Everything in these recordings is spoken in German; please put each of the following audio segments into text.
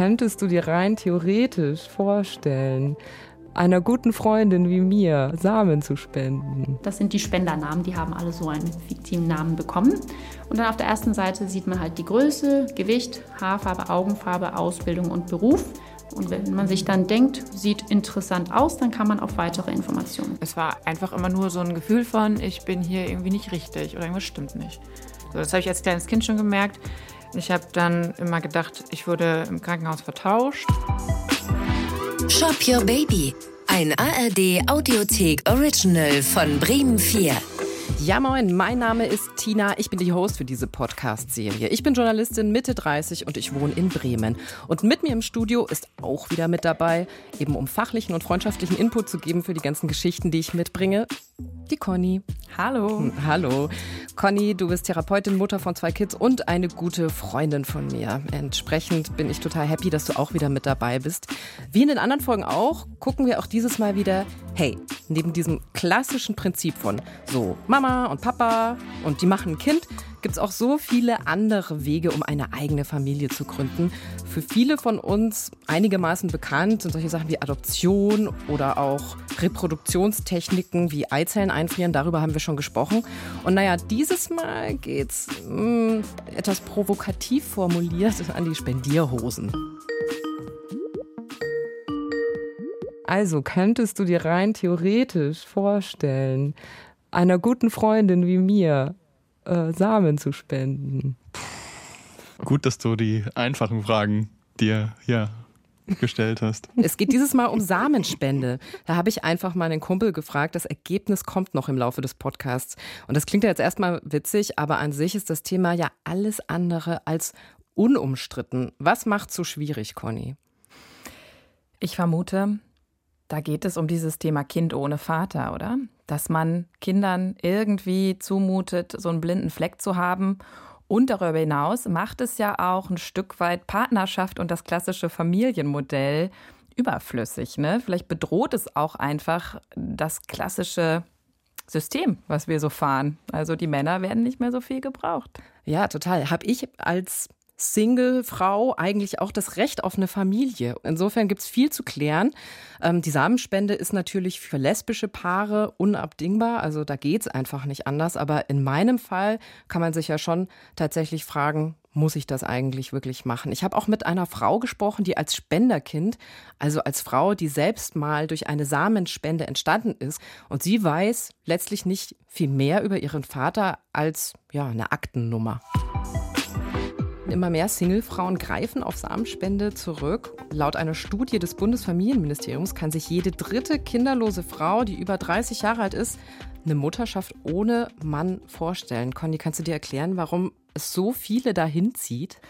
könntest du dir rein theoretisch vorstellen, einer guten Freundin wie mir Samen zu spenden. Das sind die Spendernamen, die haben alle so einen fiktiven Namen bekommen. Und dann auf der ersten Seite sieht man halt die Größe, Gewicht, Haarfarbe, Augenfarbe, Ausbildung und Beruf. Und wenn man sich dann denkt, sieht interessant aus, dann kann man auf weitere Informationen. Es war einfach immer nur so ein Gefühl von, ich bin hier irgendwie nicht richtig oder irgendwas stimmt nicht. Das habe ich als kleines Kind schon gemerkt. Ich habe dann immer gedacht, ich wurde im Krankenhaus vertauscht. Shop Your Baby. Ein ARD Audiothek Original von Bremen 4. Ja, moin, mein Name ist Tina. Ich bin die Host für diese Podcast-Serie. Ich bin Journalistin Mitte 30 und ich wohne in Bremen. Und mit mir im Studio ist auch wieder mit dabei, eben um fachlichen und freundschaftlichen Input zu geben für die ganzen Geschichten, die ich mitbringe, die Conny. Hallo. Hm, hallo. Conny, du bist Therapeutin, Mutter von zwei Kids und eine gute Freundin von mir. Entsprechend bin ich total happy, dass du auch wieder mit dabei bist. Wie in den anderen Folgen auch, gucken wir auch dieses Mal wieder, hey, neben diesem klassischen Prinzip von so Mama und Papa und die machen ein Kind, gibt es auch so viele andere Wege, um eine eigene Familie zu gründen. Für viele von uns einigermaßen bekannt sind solche Sachen wie Adoption oder auch Reproduktionstechniken wie Eizellen einfrieren. Darüber haben wir schon gesprochen. Und naja, dieses Mal geht's mh, hm, etwas provokativ formuliert an die Spendierhosen. Also könntest du dir rein theoretisch vorstellen, einer guten Freundin wie mir äh, Samen zu spenden. Gut, dass du die einfachen Fragen dir hier gestellt hast. Es geht dieses Mal um Samenspende. Da habe ich einfach mal einen Kumpel gefragt. Das Ergebnis kommt noch im Laufe des Podcasts. Und das klingt ja jetzt erstmal witzig, aber an sich ist das Thema ja alles andere als unumstritten. Was macht so schwierig, Conny? Ich vermute, da geht es um dieses Thema Kind ohne Vater, oder? Dass man Kindern irgendwie zumutet, so einen blinden Fleck zu haben. Und darüber hinaus macht es ja auch ein Stück weit Partnerschaft und das klassische Familienmodell überflüssig. Ne? Vielleicht bedroht es auch einfach das klassische System, was wir so fahren. Also die Männer werden nicht mehr so viel gebraucht. Ja, total. Habe ich als Single-Frau eigentlich auch das Recht auf eine Familie. Insofern gibt es viel zu klären. Ähm, die Samenspende ist natürlich für lesbische Paare unabdingbar, also da geht es einfach nicht anders. Aber in meinem Fall kann man sich ja schon tatsächlich fragen, muss ich das eigentlich wirklich machen? Ich habe auch mit einer Frau gesprochen, die als Spenderkind, also als Frau, die selbst mal durch eine Samenspende entstanden ist. Und sie weiß letztlich nicht viel mehr über ihren Vater als ja, eine Aktennummer. Immer mehr Singlefrauen greifen auf Samenspende zurück. Laut einer Studie des Bundesfamilienministeriums kann sich jede dritte kinderlose Frau, die über 30 Jahre alt ist, eine Mutterschaft ohne Mann vorstellen. Conny, kannst du dir erklären, warum es so viele dahin zieht?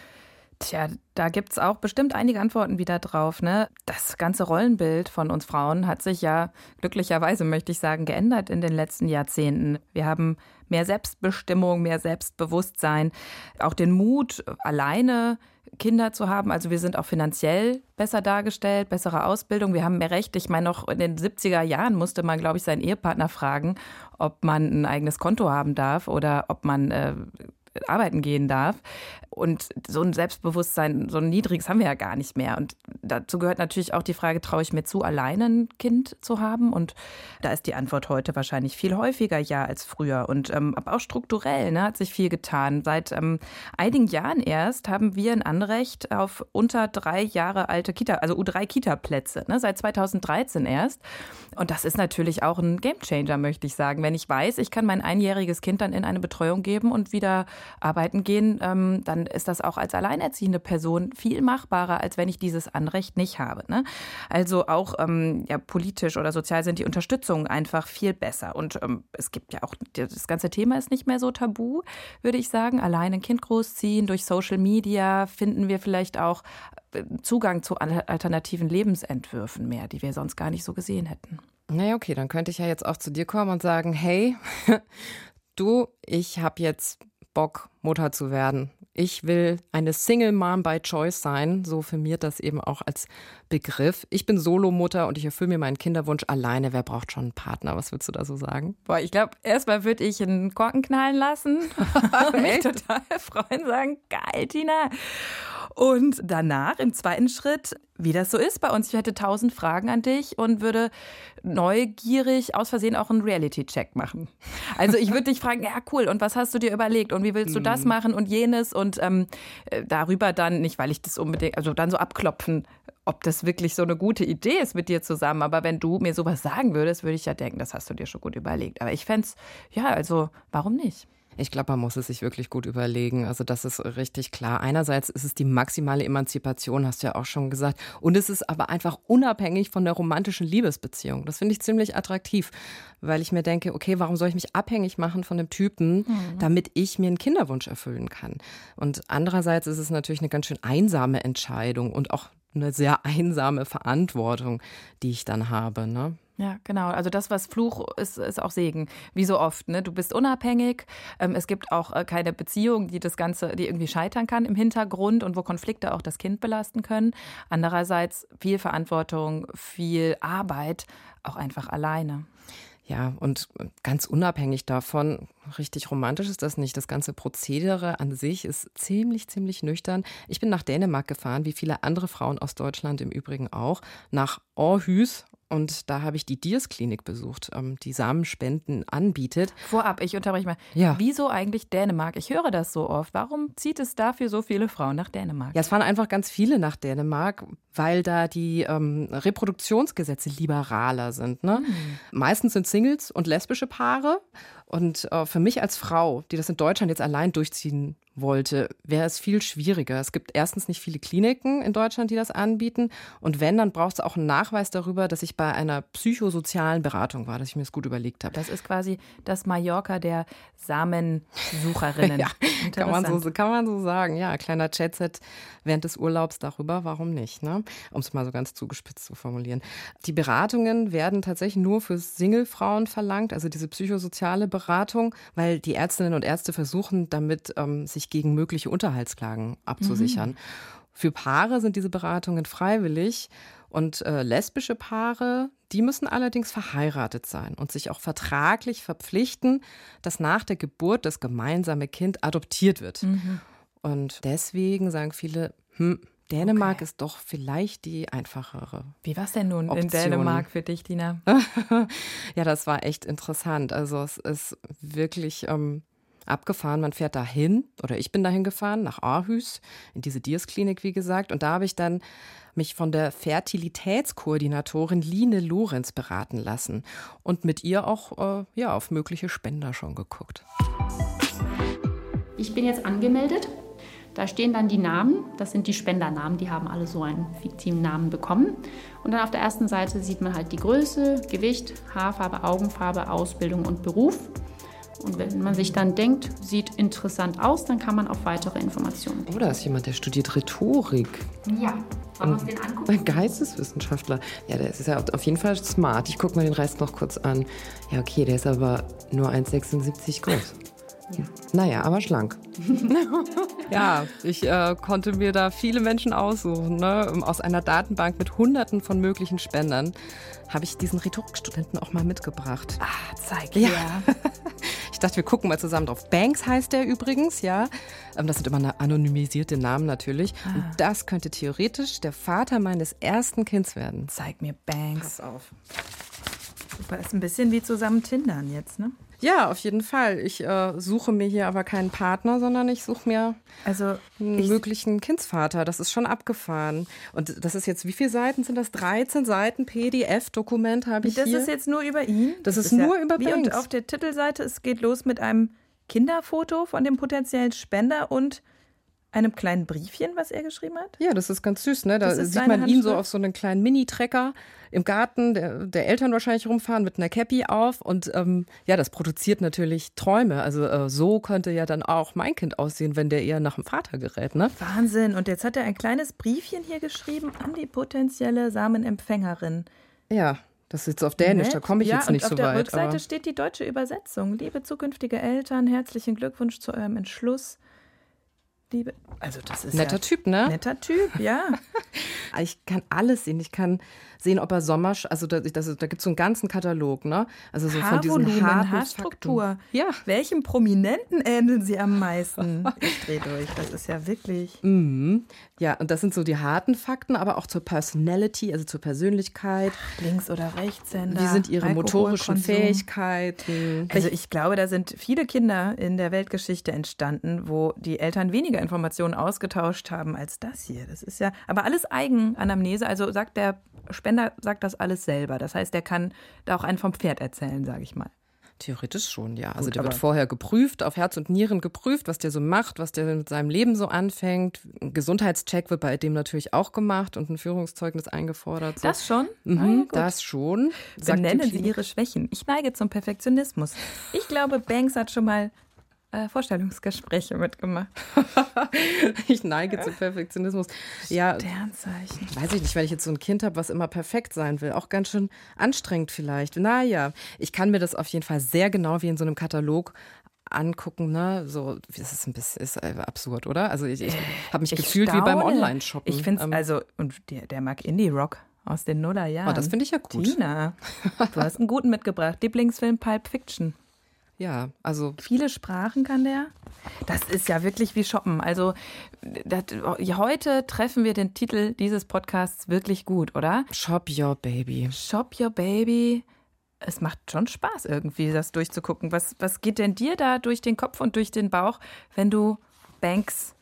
Tja, da gibt es auch bestimmt einige Antworten wieder drauf. Ne? Das ganze Rollenbild von uns Frauen hat sich ja glücklicherweise, möchte ich sagen, geändert in den letzten Jahrzehnten. Wir haben mehr Selbstbestimmung, mehr Selbstbewusstsein, auch den Mut, alleine Kinder zu haben. Also wir sind auch finanziell besser dargestellt, bessere Ausbildung. Wir haben mehr Recht. Ich meine, noch in den 70er Jahren musste man, glaube ich, seinen Ehepartner fragen, ob man ein eigenes Konto haben darf oder ob man äh, arbeiten gehen darf. Und so ein Selbstbewusstsein, so ein niedriges haben wir ja gar nicht mehr. Und dazu gehört natürlich auch die Frage, traue ich mir zu, alleine ein Kind zu haben? Und da ist die Antwort heute wahrscheinlich viel häufiger ja als früher. Und ähm, aber auch strukturell ne, hat sich viel getan. Seit ähm, einigen Jahren erst haben wir ein Anrecht auf unter drei Jahre alte Kita, also U3-Kita-Plätze, ne, seit 2013 erst. Und das ist natürlich auch ein Gamechanger, möchte ich sagen. Wenn ich weiß, ich kann mein einjähriges Kind dann in eine Betreuung geben und wieder arbeiten gehen, ähm, dann ist das auch als alleinerziehende Person viel machbarer, als wenn ich dieses Anrecht nicht habe. Ne? Also auch ähm, ja, politisch oder sozial sind die Unterstützungen einfach viel besser. Und ähm, es gibt ja auch, das ganze Thema ist nicht mehr so tabu, würde ich sagen. Allein ein Kind großziehen, durch Social Media finden wir vielleicht auch äh, Zugang zu alternativen Lebensentwürfen mehr, die wir sonst gar nicht so gesehen hätten. Naja, okay, dann könnte ich ja jetzt auch zu dir kommen und sagen, hey, du, ich habe jetzt Bock, Mutter zu werden. Ich will eine Single Mom by Choice sein, so firmiert das eben auch als Begriff. Ich bin Solomutter und ich erfülle mir meinen Kinderwunsch alleine. Wer braucht schon einen Partner? Was würdest du da so sagen? Boah, ich glaube, erstmal würde ich einen Korken knallen lassen. mich total freuen, sagen, geil, Tina. Und danach, im zweiten Schritt, wie das so ist bei uns, ich hätte tausend Fragen an dich und würde neugierig aus Versehen auch einen Reality-Check machen. Also ich würde dich fragen, ja cool, und was hast du dir überlegt und wie willst du das mhm. machen und jenes und ähm, äh, darüber dann, nicht weil ich das unbedingt, also dann so abklopfen, ob das wirklich so eine gute Idee ist mit dir zusammen. Aber wenn du mir sowas sagen würdest, würde ich ja denken, das hast du dir schon gut überlegt. Aber ich fände es, ja, also warum nicht? Ich glaube, man muss es sich wirklich gut überlegen. Also das ist richtig klar. Einerseits ist es die maximale Emanzipation, hast du ja auch schon gesagt. Und es ist aber einfach unabhängig von der romantischen Liebesbeziehung. Das finde ich ziemlich attraktiv, weil ich mir denke, okay, warum soll ich mich abhängig machen von dem Typen, mhm. damit ich mir einen Kinderwunsch erfüllen kann? Und andererseits ist es natürlich eine ganz schön einsame Entscheidung und auch eine sehr einsame Verantwortung, die ich dann habe. Ne? Ja, genau. Also das, was Fluch ist, ist auch Segen. Wie so oft. Ne? Du bist unabhängig. Ähm, es gibt auch äh, keine Beziehung, die das Ganze, die irgendwie scheitern kann im Hintergrund und wo Konflikte auch das Kind belasten können. Andererseits viel Verantwortung, viel Arbeit, auch einfach alleine. Ja, und ganz unabhängig davon, richtig romantisch ist das nicht. Das ganze Prozedere an sich ist ziemlich, ziemlich nüchtern. Ich bin nach Dänemark gefahren, wie viele andere Frauen aus Deutschland im Übrigen auch, nach Aarhus und da habe ich die Diers-Klinik besucht, ähm, die Samenspenden anbietet. Vorab, ich unterbreche mal. Ja. Wieso eigentlich Dänemark? Ich höre das so oft. Warum zieht es dafür so viele Frauen nach Dänemark? Ja, es fahren einfach ganz viele nach Dänemark, weil da die ähm, Reproduktionsgesetze liberaler sind. Ne? Mhm. Meistens sind Singles und lesbische Paare. Und äh, für mich als Frau, die das in Deutschland jetzt allein durchziehen wollte, wäre es viel schwieriger. Es gibt erstens nicht viele Kliniken in Deutschland, die das anbieten. Und wenn, dann braucht es auch einen Nachweis darüber, dass ich bei einer psychosozialen Beratung war, dass ich mir das gut überlegt habe. Das ist quasi das Mallorca der Samensucherinnen. ja, kann man, so, kann man so sagen. Ja, kleiner Chatset während des Urlaubs darüber, warum nicht? Ne? Um es mal so ganz zugespitzt zu formulieren. Die Beratungen werden tatsächlich nur für Singlefrauen verlangt, also diese psychosoziale Beratung, weil die Ärztinnen und Ärzte versuchen, damit ähm, sich gegen mögliche Unterhaltsklagen abzusichern. Mhm. Für Paare sind diese Beratungen freiwillig und äh, lesbische Paare, die müssen allerdings verheiratet sein und sich auch vertraglich verpflichten, dass nach der Geburt das gemeinsame Kind adoptiert wird. Mhm. Und deswegen sagen viele, hm, Dänemark okay. ist doch vielleicht die einfachere. Wie war es denn nun Option. in Dänemark für dich, Dina? ja, das war echt interessant. Also es ist wirklich ähm, abgefahren. Man fährt dahin, oder ich bin dahin gefahren, nach Aarhus, in diese Diers-Klinik, wie gesagt. Und da habe ich dann mich von der Fertilitätskoordinatorin Line Lorenz beraten lassen und mit ihr auch äh, ja, auf mögliche Spender schon geguckt. Ich bin jetzt angemeldet da stehen dann die Namen, das sind die Spendernamen, die haben alle so einen fiktiven Namen bekommen. Und dann auf der ersten Seite sieht man halt die Größe, Gewicht, Haarfarbe, Augenfarbe, Ausbildung und Beruf. Und wenn man sich dann denkt, sieht interessant aus, dann kann man auf weitere Informationen. Oh, da ist jemand, der studiert Rhetorik. Ja, wollen wir uns den angucken? Ein Geisteswissenschaftler. Ja, der ist ja auf jeden Fall smart. Ich gucke mal den Rest noch kurz an. Ja, okay, der ist aber nur 1,76 groß. Ja. Naja, aber schlank. ja, ich äh, konnte mir da viele Menschen aussuchen. Ne? Aus einer Datenbank mit Hunderten von möglichen Spendern habe ich diesen Rhetorikstudenten auch mal mitgebracht. Ah, zeig ja. ja. ich dachte, wir gucken mal zusammen drauf. Banks heißt der übrigens, ja. Ähm, das sind immer anonymisierte Namen natürlich. Ah. Und das könnte theoretisch der Vater meines ersten Kinds werden. Zeig mir Banks. Pass auf. Super, ist ein bisschen wie zusammen Tindern jetzt, ne? Ja, auf jeden Fall. Ich äh, suche mir hier aber keinen Partner, sondern ich suche mir also einen möglichen Kindsvater. Das ist schon abgefahren. Und das ist jetzt, wie viele Seiten sind das? 13 Seiten PDF-Dokument habe ich das hier. Das ist jetzt nur über ihn? Das, das ist, ist, nur ja, über wie Und auf der Titelseite, es geht los mit einem Kinderfoto von dem potenziellen Spender und einem kleinen Briefchen, was er geschrieben hat? Ja, das ist ganz süß, ne? Da sieht man ihn so auf so einen kleinen Mini-Trecker im Garten der, der, Eltern wahrscheinlich rumfahren mit einer Cappy auf. Und ähm, ja, das produziert natürlich Träume. Also äh, so könnte ja dann auch mein Kind aussehen, wenn der eher nach dem Vater gerät, ne? Wahnsinn. Und jetzt hat er ein kleines Briefchen hier geschrieben an die potenzielle Samenempfängerin. Ja, das ist jetzt auf Dänisch, Nett. da komme ich ja, jetzt nicht so weit. Auf der Rückseite steht die deutsche Übersetzung. Liebe zukünftige Eltern, herzlichen Glückwunsch zu eurem Entschluss liebe. Also das ist netter ja, Typ, ne? Netter Typ, ja. ich kann alles sehen. Ich kann sehen, ob er Sommer, also da, das, da gibt es so einen ganzen Katalog, ne? Also so von diesen Haarstruktur. Ja. Welchem Prominenten ähneln sie am meisten? Ich drehe durch. Das ist ja wirklich. Mhm. Ja, und das sind so die harten Fakten, aber auch zur Personality, also zur Persönlichkeit. Links- oder Rechtshänder. Wie sind ihre motorischen Fähigkeiten? Also ich glaube, da sind viele Kinder in der Weltgeschichte entstanden, wo die Eltern weniger Informationen ausgetauscht haben als das hier. Das ist ja, aber alles Eigenanamnese. Also sagt der Spender sagt das alles selber. Das heißt, er kann da auch einen vom Pferd erzählen, sage ich mal. Theoretisch schon, ja. Also Gut, der wird vorher geprüft, auf Herz und Nieren geprüft, was der so macht, was der mit seinem Leben so anfängt. Ein Gesundheitscheck wird bei dem natürlich auch gemacht und ein Führungszeugnis eingefordert. So. Das schon? Mhm, ah, das schon. Benennen Sie Ihre Schwächen. Ich neige zum Perfektionismus. Ich glaube, Banks hat schon mal äh, Vorstellungsgespräche mitgemacht. ich neige zu Perfektionismus. Ja, Sternzeichen. Weiß ich nicht, wenn ich jetzt so ein Kind habe, was immer perfekt sein will. Auch ganz schön anstrengend vielleicht. Naja, ich kann mir das auf jeden Fall sehr genau wie in so einem Katalog angucken, ne? So, das ist ein bisschen ist absurd, oder? Also ich, ich habe mich ich gefühlt staune. wie beim Online-Shoppen. Ich finde es, ähm, also, und der, der mag Indie-Rock aus den Nullerjahren. Oh, das finde ich ja gut. Tina, du hast einen guten mitgebracht. Lieblingsfilm Pulp Fiction. Ja, also. Viele Sprachen kann der. Das ist ja wirklich wie Shoppen. Also das, heute treffen wir den Titel dieses Podcasts wirklich gut, oder? Shop Your Baby. Shop Your Baby. Es macht schon Spaß irgendwie, das durchzugucken. Was, was geht denn dir da durch den Kopf und durch den Bauch, wenn du Banks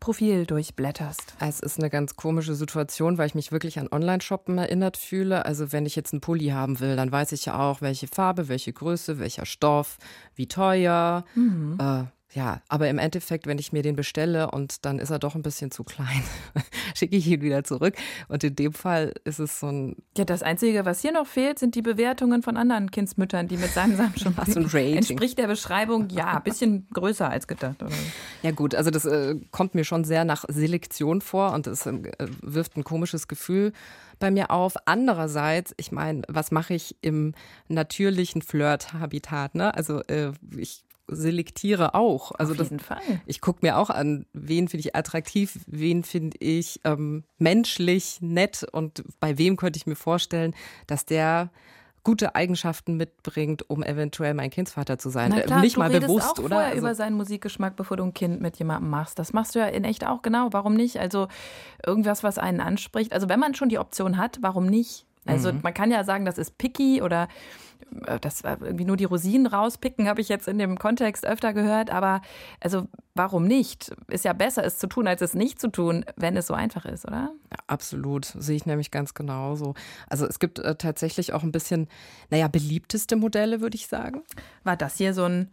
Profil durchblätterst. Es ist eine ganz komische Situation, weil ich mich wirklich an Online-Shoppen erinnert fühle. Also wenn ich jetzt einen Pulli haben will, dann weiß ich ja auch, welche Farbe, welche Größe, welcher Stoff, wie teuer. Mhm. Äh, ja, aber im Endeffekt, wenn ich mir den bestelle und dann ist er doch ein bisschen zu klein, schicke ich ihn wieder zurück. Und in dem Fall ist es so ein. Ja, das Einzige, was hier noch fehlt, sind die Bewertungen von anderen Kindsmüttern, die mit Samen schon so ein Rating. entspricht der Beschreibung, ja, ein bisschen größer als gedacht. Oder? Ja, gut, also das äh, kommt mir schon sehr nach Selektion vor und es äh, wirft ein komisches Gefühl bei mir auf. Andererseits, ich meine, was mache ich im natürlichen Flirt-Habitat? Ne? Also äh, ich selektiere auch. Also Auf jeden das, Fall. Ich gucke mir auch an, wen finde ich attraktiv, wen finde ich ähm, menschlich nett und bei wem könnte ich mir vorstellen, dass der gute Eigenschaften mitbringt, um eventuell mein Kindsvater zu sein. Na klar, Nicht du mal redest bewusst, auch oder? Vorher also über seinen Musikgeschmack, bevor du ein Kind mit jemandem machst. Das machst du ja in echt auch genau. Warum nicht? Also irgendwas, was einen anspricht. Also wenn man schon die Option hat, warum nicht? Also mhm. man kann ja sagen, das ist picky oder äh, das irgendwie nur die Rosinen rauspicken, habe ich jetzt in dem Kontext öfter gehört. Aber also warum nicht? Ist ja besser, es zu tun, als es nicht zu tun, wenn es so einfach ist, oder? Ja, absolut, sehe ich nämlich ganz genauso. Also es gibt äh, tatsächlich auch ein bisschen, naja, beliebteste Modelle, würde ich sagen. War das hier so ein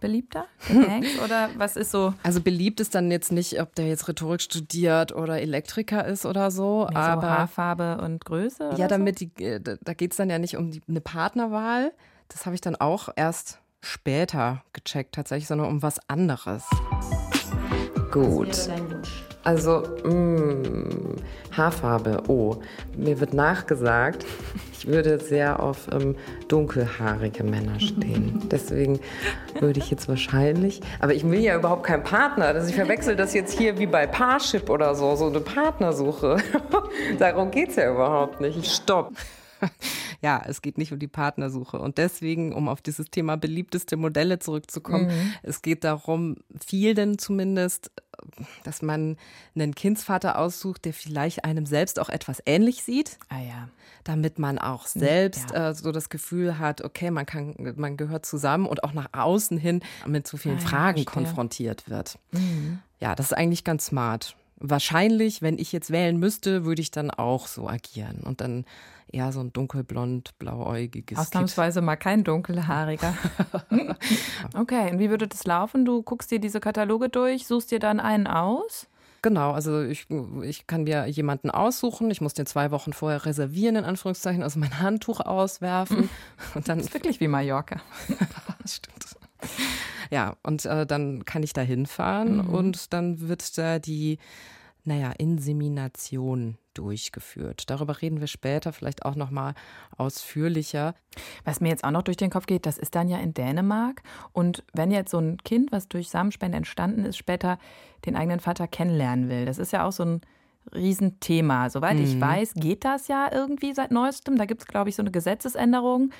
beliebter? Oder was ist so? Also beliebt ist dann jetzt nicht, ob der jetzt Rhetorik studiert oder Elektriker ist oder so. Nee, aber so Haarfarbe und Größe? Ja, damit so? die, äh, da geht es dann ja nicht um die, eine Partnerwahl. Das habe ich dann auch erst später gecheckt, tatsächlich, sondern um was anderes. Gut. Also, mh, mm, Haarfarbe. Oh, mir wird nachgesagt, ich würde sehr auf ähm, dunkelhaarige Männer stehen. Deswegen würde ich jetzt wahrscheinlich. Aber ich will ja überhaupt keinen Partner. Also ich verwechsel das jetzt hier wie bei Parship oder so, so eine Partnersuche. Darum geht es ja überhaupt nicht. Stopp. ja, es geht nicht um die Partnersuche. Und deswegen, um auf dieses Thema beliebteste Modelle zurückzukommen, mhm. es geht darum, vielen zumindest, dass man einen Kindsvater aussucht, der vielleicht einem selbst auch etwas ähnlich sieht. Ah ja. Damit man auch selbst ja. äh, so das Gefühl hat, okay, man kann, man gehört zusammen und auch nach außen hin mit so vielen ah, Fragen ja, konfrontiert wird. Mhm. Ja, das ist eigentlich ganz smart wahrscheinlich, wenn ich jetzt wählen müsste, würde ich dann auch so agieren und dann eher so ein dunkelblond, blauäugiges. Ausnahmsweise mal kein dunkelhaariger. okay, und wie würde das laufen? Du guckst dir diese Kataloge durch, suchst dir dann einen aus? Genau, also ich, ich kann mir jemanden aussuchen. Ich muss den zwei Wochen vorher reservieren, in Anführungszeichen, also mein Handtuch auswerfen. Und dann das ist wirklich wie Mallorca. stimmt. Ja, und äh, dann kann ich da hinfahren mhm. und dann wird da die naja, Insemination durchgeführt. Darüber reden wir später vielleicht auch noch mal ausführlicher. Was mir jetzt auch noch durch den Kopf geht, das ist dann ja in Dänemark und wenn jetzt so ein Kind, was durch Samenspende entstanden ist, später den eigenen Vater kennenlernen will, das ist ja auch so ein Riesenthema. Soweit mhm. ich weiß, geht das ja irgendwie seit neuestem. Da gibt es, glaube ich, so eine Gesetzesänderung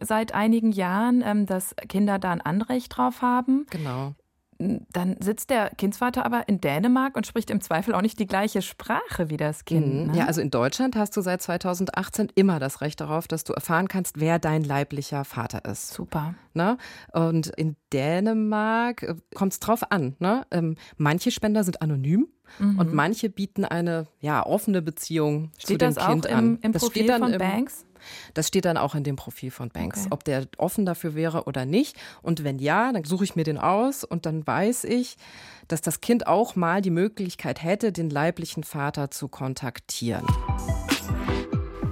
seit einigen Jahren, ähm, dass Kinder da ein Anrecht drauf haben. Genau dann sitzt der Kindsvater aber in Dänemark und spricht im Zweifel auch nicht die gleiche Sprache wie das Kind. Mhm. Ne? Ja, also in Deutschland hast du seit 2018 immer das Recht darauf, dass du erfahren kannst, wer dein leiblicher Vater ist. Super. Ne? Und in Dänemark äh, kommt es drauf an. Ne? Ähm, manche Spender sind anonym. Mhm. Und manche bieten eine ja, offene Beziehung steht zu dem Kind im, an. Im das Profil steht dann von im, Banks? Das steht dann auch in dem Profil von Banks, okay. ob der offen dafür wäre oder nicht. Und wenn ja, dann suche ich mir den aus und dann weiß ich, dass das Kind auch mal die Möglichkeit hätte, den leiblichen Vater zu kontaktieren.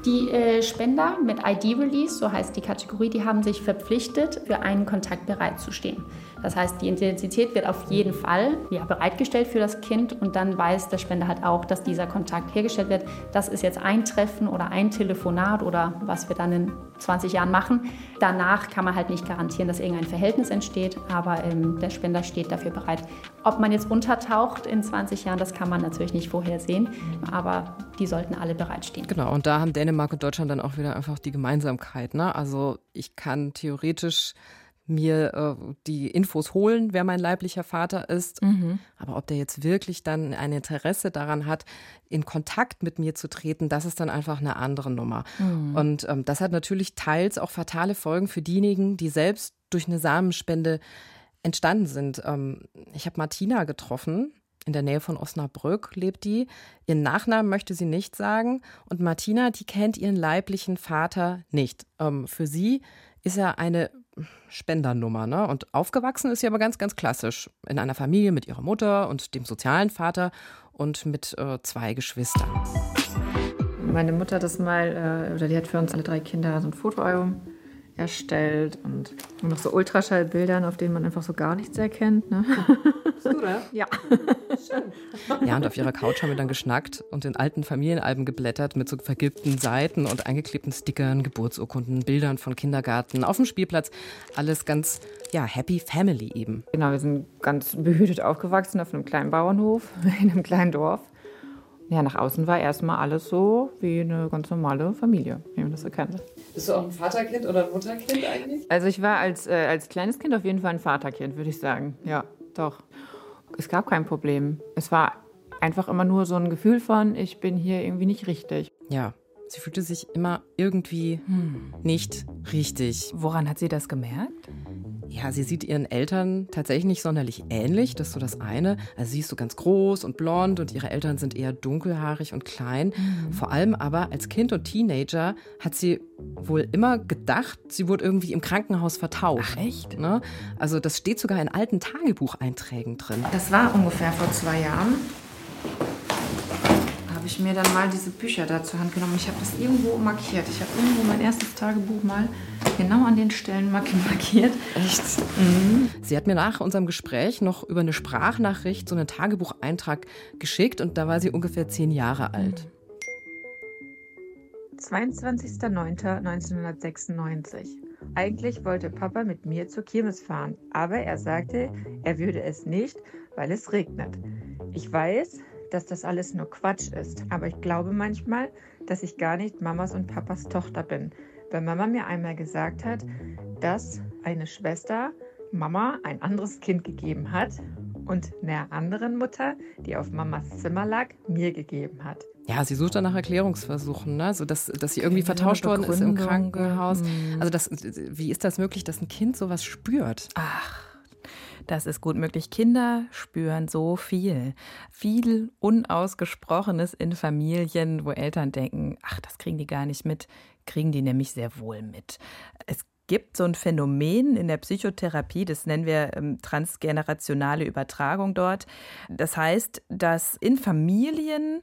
Die äh, Spender mit ID-Release, so heißt die Kategorie, die haben sich verpflichtet, für einen Kontakt bereitzustehen. Das heißt, die Intensität wird auf jeden Fall ja, bereitgestellt für das Kind und dann weiß der Spender halt auch, dass dieser Kontakt hergestellt wird. Das ist jetzt ein Treffen oder ein Telefonat oder was wir dann in 20 Jahren machen. Danach kann man halt nicht garantieren, dass irgendein Verhältnis entsteht, aber ähm, der Spender steht dafür bereit. Ob man jetzt untertaucht in 20 Jahren, das kann man natürlich nicht vorhersehen, aber die sollten alle bereitstehen. Genau, und da haben Dänemark und Deutschland dann auch wieder einfach die Gemeinsamkeit. Ne? Also ich kann theoretisch mir äh, die Infos holen, wer mein leiblicher Vater ist. Mhm. Aber ob der jetzt wirklich dann ein Interesse daran hat, in Kontakt mit mir zu treten, das ist dann einfach eine andere Nummer. Mhm. Und ähm, das hat natürlich teils auch fatale Folgen für diejenigen, die selbst durch eine Samenspende entstanden sind. Ähm, ich habe Martina getroffen. In der Nähe von Osnabrück lebt die. Ihren Nachnamen möchte sie nicht sagen. Und Martina, die kennt ihren leiblichen Vater nicht. Ähm, für sie ist er eine Spendernummer. Ne? Und aufgewachsen ist sie aber ganz, ganz klassisch. In einer Familie mit ihrer Mutter und dem sozialen Vater und mit äh, zwei Geschwistern. Meine Mutter hat das mal, äh, oder die hat für uns alle drei Kinder so ein Fotoalbum erstellt und noch so Ultraschallbildern, auf denen man einfach so gar nichts erkennt. Ne? Bist du da? Ja. Schön. Ja, und auf ihrer Couch haben wir dann geschnackt und in alten Familienalben geblättert mit so vergilbten Seiten und eingeklebten Stickern, Geburtsurkunden, Bildern von Kindergarten, auf dem Spielplatz. Alles ganz, ja, Happy Family eben. Genau, wir sind ganz behütet aufgewachsen auf einem kleinen Bauernhof in einem kleinen Dorf. Ja, nach außen war erstmal alles so wie eine ganz normale Familie, wie man das erkennt. Bist du auch ein Vaterkind oder ein Mutterkind eigentlich? Also ich war als, äh, als kleines Kind auf jeden Fall ein Vaterkind, würde ich sagen. Ja, doch. Es gab kein Problem. Es war einfach immer nur so ein Gefühl von, ich bin hier irgendwie nicht richtig. Ja, sie fühlte sich immer irgendwie hm. nicht richtig. Woran hat sie das gemerkt? Ja, sie sieht ihren Eltern tatsächlich nicht sonderlich ähnlich, das ist so das eine. Also sie ist so ganz groß und blond und ihre Eltern sind eher dunkelhaarig und klein. Mhm. Vor allem aber als Kind und Teenager hat sie wohl immer gedacht, sie wurde irgendwie im Krankenhaus vertauscht. Ach, echt? Ne? Also das steht sogar in alten Tagebucheinträgen drin. Das war ungefähr vor zwei Jahren habe ich mir dann mal diese Bücher da zur Hand genommen. Ich habe das irgendwo markiert. Ich habe irgendwo mein erstes Tagebuch mal genau an den Stellen markiert. Echt? Mhm. Sie hat mir nach unserem Gespräch noch über eine Sprachnachricht so einen Tagebucheintrag geschickt und da war sie ungefähr zehn Jahre alt. 22.09.1996. Eigentlich wollte Papa mit mir zur Kirmes fahren, aber er sagte, er würde es nicht, weil es regnet. Ich weiß, dass das alles nur Quatsch ist. Aber ich glaube manchmal, dass ich gar nicht Mamas und Papas Tochter bin. Weil Mama mir einmal gesagt hat, dass eine Schwester Mama ein anderes Kind gegeben hat und einer anderen Mutter, die auf Mamas Zimmer lag, mir gegeben hat. Ja, sie sucht dann nach Erklärungsversuchen, ne? so dass, dass sie irgendwie vertauscht worden ist im Krankenhaus. Hm. Also das, wie ist das möglich, dass ein Kind sowas spürt? Ach. Das ist gut möglich. Kinder spüren so viel. Viel Unausgesprochenes in Familien, wo Eltern denken, ach, das kriegen die gar nicht mit, kriegen die nämlich sehr wohl mit. Es gibt so ein Phänomen in der Psychotherapie, das nennen wir ähm, transgenerationale Übertragung dort. Das heißt, dass in Familien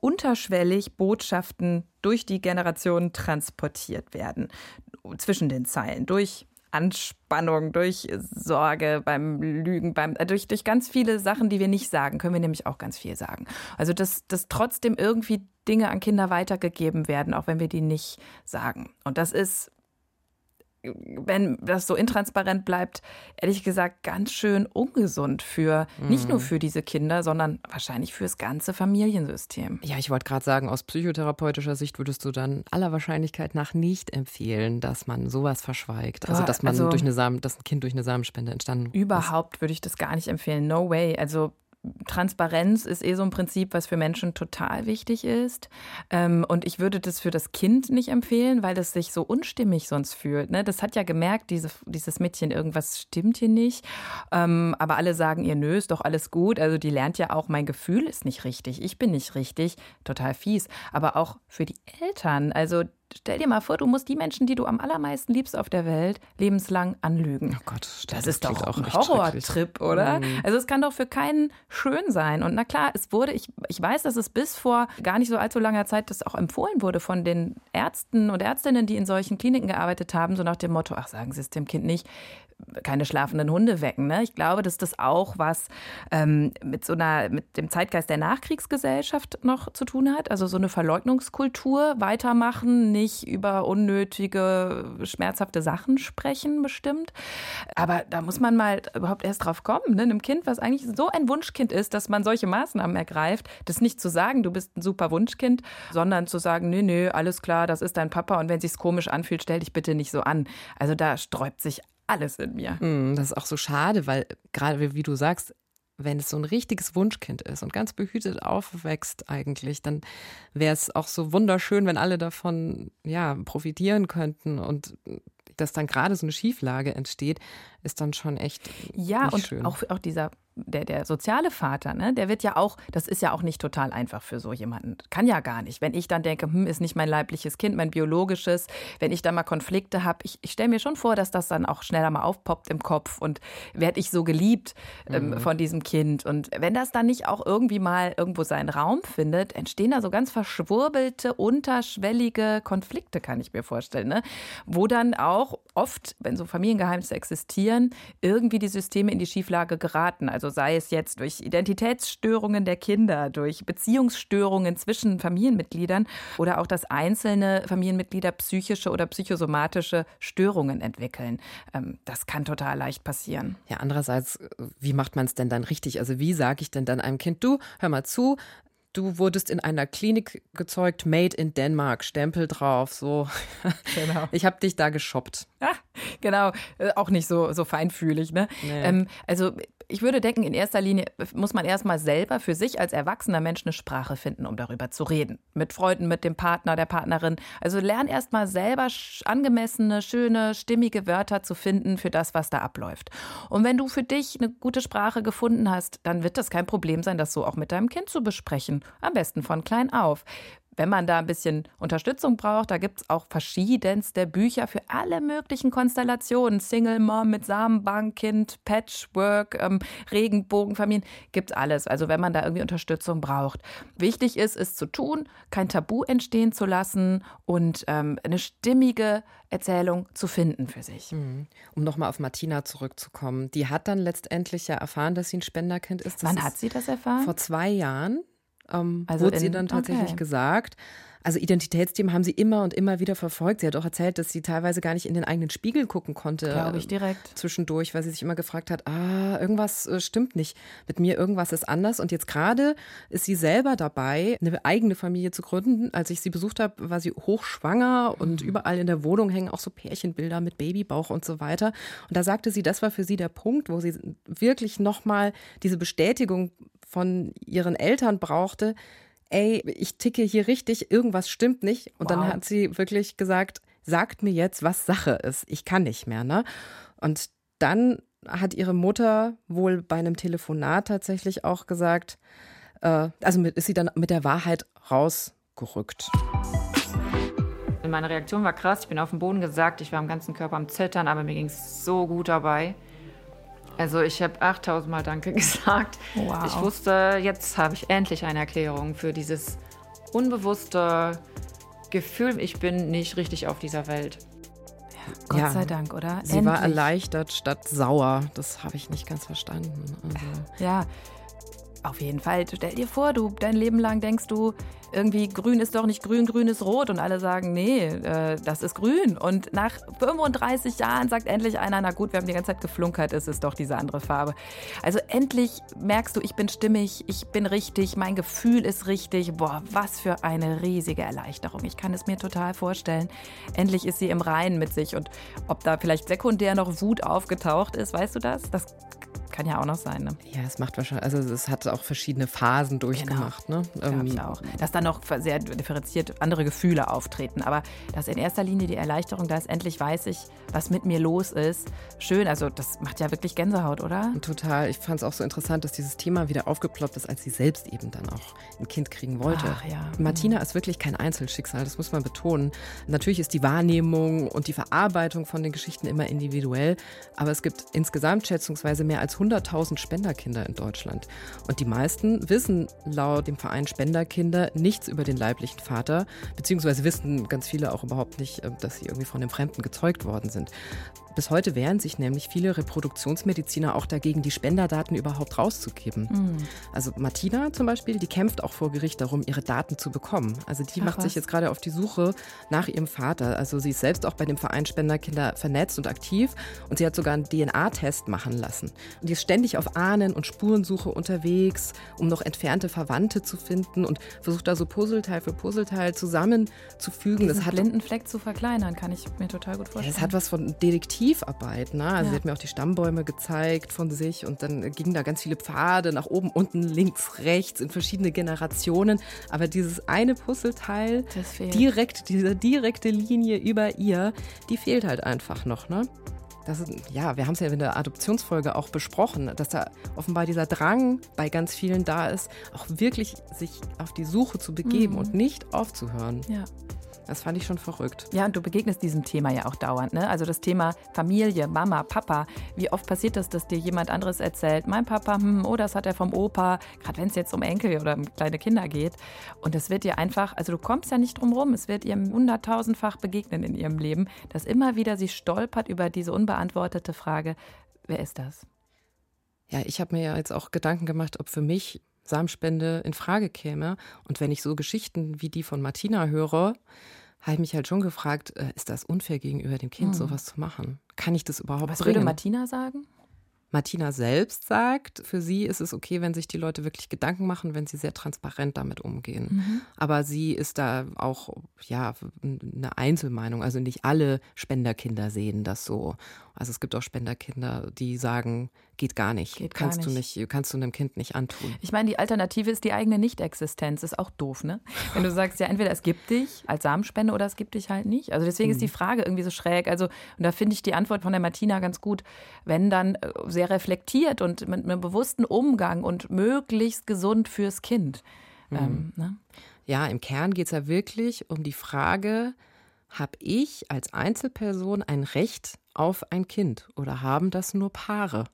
unterschwellig Botschaften durch die Generationen transportiert werden, zwischen den Zeilen, durch Anspannung, durch Sorge beim Lügen, beim, äh, durch, durch ganz viele Sachen, die wir nicht sagen, können wir nämlich auch ganz viel sagen. Also, dass, dass trotzdem irgendwie Dinge an Kinder weitergegeben werden, auch wenn wir die nicht sagen. Und das ist wenn das so intransparent bleibt, ehrlich gesagt ganz schön ungesund für nicht nur mhm. für diese Kinder, sondern wahrscheinlich fürs ganze Familiensystem. Ja, ich wollte gerade sagen, aus psychotherapeutischer Sicht würdest du dann aller Wahrscheinlichkeit nach nicht empfehlen, dass man sowas verschweigt. Also, dass man also, durch eine Samen, dass ein Kind durch eine Samenspende entstanden ist. Überhaupt würde ich das gar nicht empfehlen. No way. Also Transparenz ist eh so ein Prinzip, was für Menschen total wichtig ist. Ähm, und ich würde das für das Kind nicht empfehlen, weil das sich so unstimmig sonst fühlt. Ne? Das hat ja gemerkt, diese, dieses Mädchen, irgendwas stimmt hier nicht. Ähm, aber alle sagen ihr, nö, ist doch alles gut. Also die lernt ja auch, mein Gefühl ist nicht richtig, ich bin nicht richtig. Total fies. Aber auch für die Eltern. Also stell dir mal vor, du musst die Menschen, die du am allermeisten liebst auf der Welt, lebenslang anlügen. Oh Gott, das, das ist doch auch ein Horrortrip, oder? Mhm. Also es kann doch für keinen schön sein. Und na klar, es wurde, ich, ich weiß, dass es bis vor gar nicht so allzu langer Zeit das auch empfohlen wurde von den Ärzten und Ärztinnen, die in solchen Kliniken gearbeitet haben, so nach dem Motto, ach, sagen Sie es dem Kind nicht, keine schlafenden Hunde wecken. Ne? Ich glaube, dass das auch was ähm, mit so einer, mit dem Zeitgeist der Nachkriegsgesellschaft noch zu tun hat. Also so eine Verleugnungskultur weitermachen, nicht über unnötige, schmerzhafte Sachen sprechen, bestimmt. Aber da muss man mal überhaupt erst drauf kommen. Ne? Einem Kind, was eigentlich so ein Wunschkind ist, dass man solche Maßnahmen ergreift, das nicht zu sagen, du bist ein super Wunschkind, sondern zu sagen, nö, nö, alles klar, das ist dein Papa und wenn sich's komisch anfühlt, stell dich bitte nicht so an. Also da sträubt sich alles in mir. Mm, das ist auch so schade, weil gerade wie du sagst, wenn es so ein richtiges Wunschkind ist und ganz behütet aufwächst eigentlich, dann wäre es auch so wunderschön, wenn alle davon ja profitieren könnten und dass dann gerade so eine Schieflage entsteht, ist dann schon echt ja und schön. auch auch dieser der, der soziale Vater, ne, der wird ja auch, das ist ja auch nicht total einfach für so jemanden. Kann ja gar nicht. Wenn ich dann denke, hm, ist nicht mein leibliches Kind, mein biologisches, wenn ich da mal Konflikte habe, ich, ich stelle mir schon vor, dass das dann auch schneller mal aufpoppt im Kopf und werde ich so geliebt ähm, mhm. von diesem Kind. Und wenn das dann nicht auch irgendwie mal irgendwo seinen Raum findet, entstehen da so ganz verschwurbelte, unterschwellige Konflikte, kann ich mir vorstellen, ne? wo dann auch oft, wenn so Familiengeheimnisse existieren, irgendwie die Systeme in die Schieflage geraten. Also sei es jetzt durch Identitätsstörungen der Kinder, durch Beziehungsstörungen zwischen Familienmitgliedern oder auch, dass einzelne Familienmitglieder psychische oder psychosomatische Störungen entwickeln. Ähm, das kann total leicht passieren. Ja, andererseits, wie macht man es denn dann richtig? Also wie sage ich denn dann einem Kind, du, hör mal zu, Du wurdest in einer Klinik gezeugt, made in Denmark, Stempel drauf, so. Genau. Ich habe dich da geshoppt. Ah, genau, äh, auch nicht so, so feinfühlig. Ne? Nee. Ähm, also ich würde denken, in erster Linie muss man erstmal selber für sich als erwachsener Mensch eine Sprache finden, um darüber zu reden. Mit Freunden, mit dem Partner, der Partnerin. Also lern erstmal selber angemessene, schöne, stimmige Wörter zu finden für das, was da abläuft. Und wenn du für dich eine gute Sprache gefunden hast, dann wird das kein Problem sein, das so auch mit deinem Kind zu besprechen. Am besten von klein auf wenn man da ein bisschen Unterstützung braucht, da gibt es auch verschiedenste Bücher für alle möglichen Konstellationen. Single Mom mit Samenbank, Kind, Patchwork, ähm, Regenbogenfamilien, gibt alles. Also wenn man da irgendwie Unterstützung braucht. Wichtig ist, es zu tun, kein Tabu entstehen zu lassen und ähm, eine stimmige Erzählung zu finden für sich. Mhm. Um nochmal auf Martina zurückzukommen. Die hat dann letztendlich ja erfahren, dass sie ein Spenderkind ist. Das Wann hat sie das erfahren? Vor zwei Jahren ähm, also wurde in, sie dann tatsächlich okay. gesagt. Also Identitätsthemen haben sie immer und immer wieder verfolgt. Sie hat auch erzählt, dass sie teilweise gar nicht in den eigenen Spiegel gucken konnte. Glaube ich direkt. Zwischendurch, weil sie sich immer gefragt hat, ah, irgendwas äh, stimmt nicht. Mit mir irgendwas ist anders. Und jetzt gerade ist sie selber dabei, eine eigene Familie zu gründen. Als ich sie besucht habe, war sie hochschwanger und mhm. überall in der Wohnung hängen auch so Pärchenbilder mit Babybauch und so weiter. Und da sagte sie, das war für sie der Punkt, wo sie wirklich nochmal diese Bestätigung von ihren Eltern brauchte, ey, ich ticke hier richtig, irgendwas stimmt nicht. Und wow. dann hat sie wirklich gesagt, sagt mir jetzt, was Sache ist. Ich kann nicht mehr, ne? Und dann hat ihre Mutter wohl bei einem Telefonat tatsächlich auch gesagt, äh, also ist sie dann mit der Wahrheit rausgerückt. Meine Reaktion war krass. Ich bin auf dem Boden gesagt, ich war am ganzen Körper am Zittern, aber mir ging es so gut dabei. Also ich habe 8000 Mal Danke gesagt. Wow. Ich wusste, jetzt habe ich endlich eine Erklärung für dieses unbewusste Gefühl, ich bin nicht richtig auf dieser Welt. Gott ja, sei Dank, oder? Sie Endlich. war erleichtert statt sauer. Das habe ich nicht ganz verstanden. Also. Ja, auf jeden Fall. Stell dir vor, du dein Leben lang denkst du, irgendwie grün ist doch nicht grün, grün ist rot. Und alle sagen, nee, äh, das ist grün. Und nach 35 Jahren sagt endlich einer, na gut, wir haben die ganze Zeit geflunkert, es ist doch diese andere Farbe. Also endlich merkst du, ich bin stimmig, ich bin richtig, mein Gefühl ist richtig. Boah, was für eine riesige Erleichterung. Ich kann es mir total vorstellen. Endlich ist sie im Reinen mit sich. Und ob da vielleicht sekundär noch Wut aufgetaucht ist, weißt du das? Das kann ja auch noch sein. Ne? Ja, es macht wahrscheinlich, also es hat auch verschiedene Phasen durchgemacht. Genau. Ne? Ähm, ich auch. Dass dann noch sehr differenziert andere Gefühle auftreten. Aber dass in erster Linie die Erleichterung da ist, endlich weiß ich, was mit mir los ist. Schön, also das macht ja wirklich Gänsehaut, oder? Total. Ich fand es auch so interessant, dass dieses Thema wieder aufgeploppt ist, als sie selbst eben dann auch ein Kind kriegen wollte. Ach, ja. Martina mhm. ist wirklich kein Einzelschicksal, das muss man betonen. Natürlich ist die Wahrnehmung und die Verarbeitung von den Geschichten immer individuell, aber es gibt insgesamt schätzungsweise mehr als 100.000 Spenderkinder in Deutschland. Und die meisten wissen laut dem Verein Spenderkinder nichts über den leiblichen Vater, beziehungsweise wissen ganz viele auch überhaupt nicht, äh, dass sie irgendwie von einem Fremden gezeugt worden sind. Bis heute wehren sich nämlich viele Reproduktionsmediziner auch dagegen, die Spenderdaten überhaupt rauszugeben. Mhm. Also Martina zum Beispiel, die kämpft auch vor Gericht darum, ihre Daten zu bekommen. Also die Ach, macht was? sich jetzt gerade auf die Suche nach ihrem Vater. Also sie ist selbst auch bei dem Verein Spenderkinder vernetzt und aktiv und sie hat sogar einen DNA-Test machen lassen. Und die ist ständig auf Ahnen- und Spurensuche unterwegs, um noch entfernte Verwandte zu finden und versucht da so Puzzleteil für Puzzleteil zusammenzufügen. Diesen das hat blinden Fleck zu verkleinern, kann ich mir total gut vorstellen. Es hat was von Detektiv Archivarbeit. Ne? Also ja. sie hat mir auch die Stammbäume gezeigt von sich und dann gingen da ganz viele Pfade nach oben, unten, links, rechts in verschiedene Generationen. Aber dieses eine Puzzleteil, direkt, diese direkte Linie über ihr, die fehlt halt einfach noch. Ne? Das ist, ja, wir haben es ja in der Adoptionsfolge auch besprochen, dass da offenbar dieser Drang bei ganz vielen da ist, auch wirklich sich auf die Suche zu begeben mhm. und nicht aufzuhören. Ja. Das fand ich schon verrückt. Ja, und du begegnest diesem Thema ja auch dauernd. Ne? Also das Thema Familie, Mama, Papa. Wie oft passiert das, dass dir jemand anderes erzählt, mein Papa, hm, oh, das hat er vom Opa, gerade wenn es jetzt um Enkel oder um kleine Kinder geht. Und das wird dir einfach, also du kommst ja nicht drum rum, es wird ihr hunderttausendfach begegnen in ihrem Leben, dass immer wieder sie stolpert über diese unbeantwortete Frage, wer ist das? Ja, ich habe mir ja jetzt auch Gedanken gemacht, ob für mich Samenspende in Frage käme. Und wenn ich so Geschichten wie die von Martina höre, habe ich mich halt schon gefragt, äh, ist das unfair gegenüber dem Kind, mhm. sowas zu machen? Kann ich das überhaupt Was bringen? würde Martina sagen? Martina selbst sagt, für sie ist es okay, wenn sich die Leute wirklich Gedanken machen, wenn sie sehr transparent damit umgehen. Mhm. Aber sie ist da auch ja eine Einzelmeinung. Also nicht alle Spenderkinder sehen das so. Also es gibt auch Spenderkinder, die sagen, geht gar nicht. Geht kannst gar nicht. du nicht, kannst du einem Kind nicht antun. Ich meine, die Alternative ist die eigene Nichtexistenz. Ist auch doof, ne? Wenn du sagst, ja, entweder es gibt dich als Samenspende oder es gibt dich halt nicht. Also deswegen mhm. ist die Frage irgendwie so schräg. Also, und da finde ich die Antwort von der Martina ganz gut, wenn dann äh, sehr reflektiert und mit einem bewussten Umgang und möglichst gesund fürs Kind. Mhm. Ähm, ne? Ja, im Kern geht es ja wirklich um die Frage, habe ich als Einzelperson ein Recht auf ein Kind oder haben das nur Paare?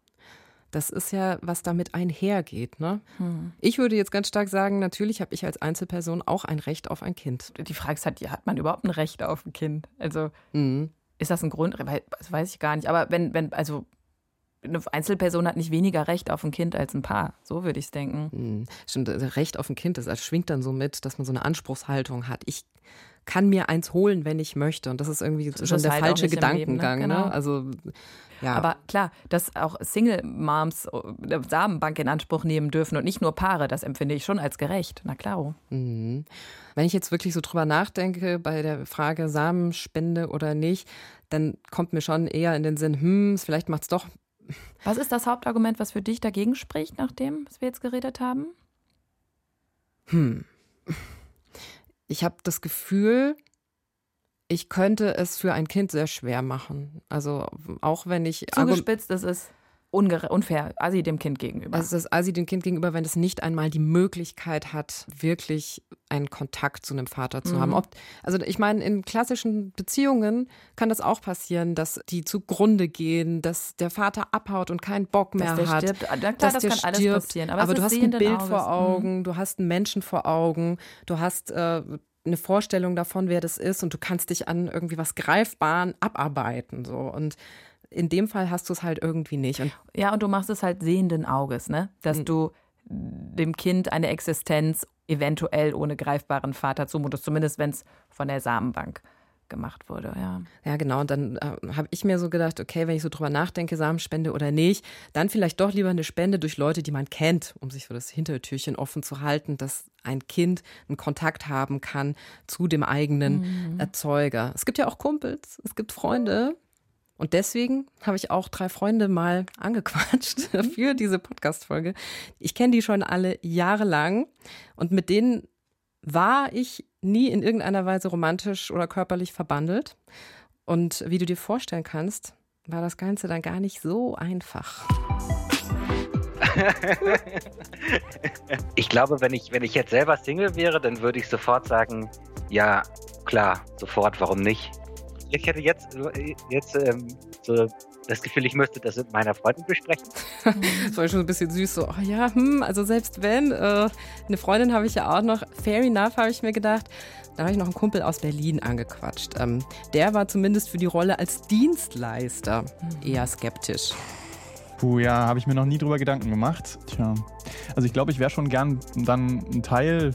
Das ist ja, was damit einhergeht. Ne? Hm. Ich würde jetzt ganz stark sagen, natürlich habe ich als Einzelperson auch ein Recht auf ein Kind. Die Frage ist halt, hat man überhaupt ein Recht auf ein Kind? Also mhm. ist das ein Grund? Das weiß ich gar nicht. Aber wenn, wenn, also eine Einzelperson hat nicht weniger Recht auf ein Kind als ein Paar. So würde ich es denken. Mhm. Stimmt, Recht auf ein Kind, das schwingt dann so mit, dass man so eine Anspruchshaltung hat. Ich kann mir eins holen, wenn ich möchte. Und das ist irgendwie das schon der halt falsche Gedankengang. Leben, ne? Genau. Ne? Also ja. Aber klar, dass auch Single-Moms eine Samenbank in Anspruch nehmen dürfen und nicht nur Paare, das empfinde ich schon als gerecht. Na klar. Mhm. Wenn ich jetzt wirklich so drüber nachdenke bei der Frage Samenspende oder nicht, dann kommt mir schon eher in den Sinn, hm, vielleicht macht es doch. Was ist das Hauptargument, was für dich dagegen spricht, nach dem, was wir jetzt geredet haben? Hm ich habe das Gefühl, ich könnte es für ein Kind sehr schwer machen. Also auch wenn ich. Zugespitzt ist es unfair, Asi dem Kind gegenüber. Es ist Asi dem Kind gegenüber, wenn es nicht einmal die Möglichkeit hat, wirklich einen Kontakt zu einem Vater zu mhm. haben. Ob, also ich meine, in klassischen Beziehungen kann das auch passieren, dass die zugrunde gehen, dass der Vater abhaut und keinen Bock mehr dass hat. Stirbt. Na klar, dass das der kann stirbt. alles passieren. Aber, aber du hast ein Bild Auges. vor. Augen, mhm. du hast einen Menschen vor Augen, du hast äh, eine Vorstellung davon, wer das ist und du kannst dich an irgendwie was Greifbaren abarbeiten. So. Und in dem Fall hast du es halt irgendwie nicht. Und ja, und du machst es halt sehenden Auges, ne? Dass mhm. du dem Kind eine Existenz eventuell ohne greifbaren Vater zumutest, zumindest wenn es von der Samenbank gemacht wurde, ja. Ja, genau. Und dann äh, habe ich mir so gedacht, okay, wenn ich so drüber nachdenke, Samenspende oder nicht, dann vielleicht doch lieber eine Spende durch Leute, die man kennt, um sich so das Hintertürchen offen zu halten, dass ein Kind einen Kontakt haben kann zu dem eigenen mhm. Erzeuger. Es gibt ja auch Kumpels, es gibt Freunde, und deswegen habe ich auch drei Freunde mal angequatscht mhm. für diese Podcast-Folge. Ich kenne die schon alle jahrelang und mit denen war ich nie in irgendeiner Weise romantisch oder körperlich verbandelt. Und wie du dir vorstellen kannst, war das Ganze dann gar nicht so einfach. ich glaube, wenn ich, wenn ich jetzt selber Single wäre, dann würde ich sofort sagen, ja, klar, sofort, warum nicht? Ich hätte jetzt, jetzt ähm, so das Gefühl, ich müsste das mit meiner Freundin besprechen. das war schon ein bisschen süß, so, oh ja, hm, also selbst wenn, äh, eine Freundin habe ich ja auch noch, fair enough, habe ich mir gedacht. Da habe ich noch einen Kumpel aus Berlin angequatscht. Ähm, der war zumindest für die Rolle als Dienstleister mhm. eher skeptisch. Puh, ja, habe ich mir noch nie drüber Gedanken gemacht. Tja, also ich glaube, ich wäre schon gern dann ein Teil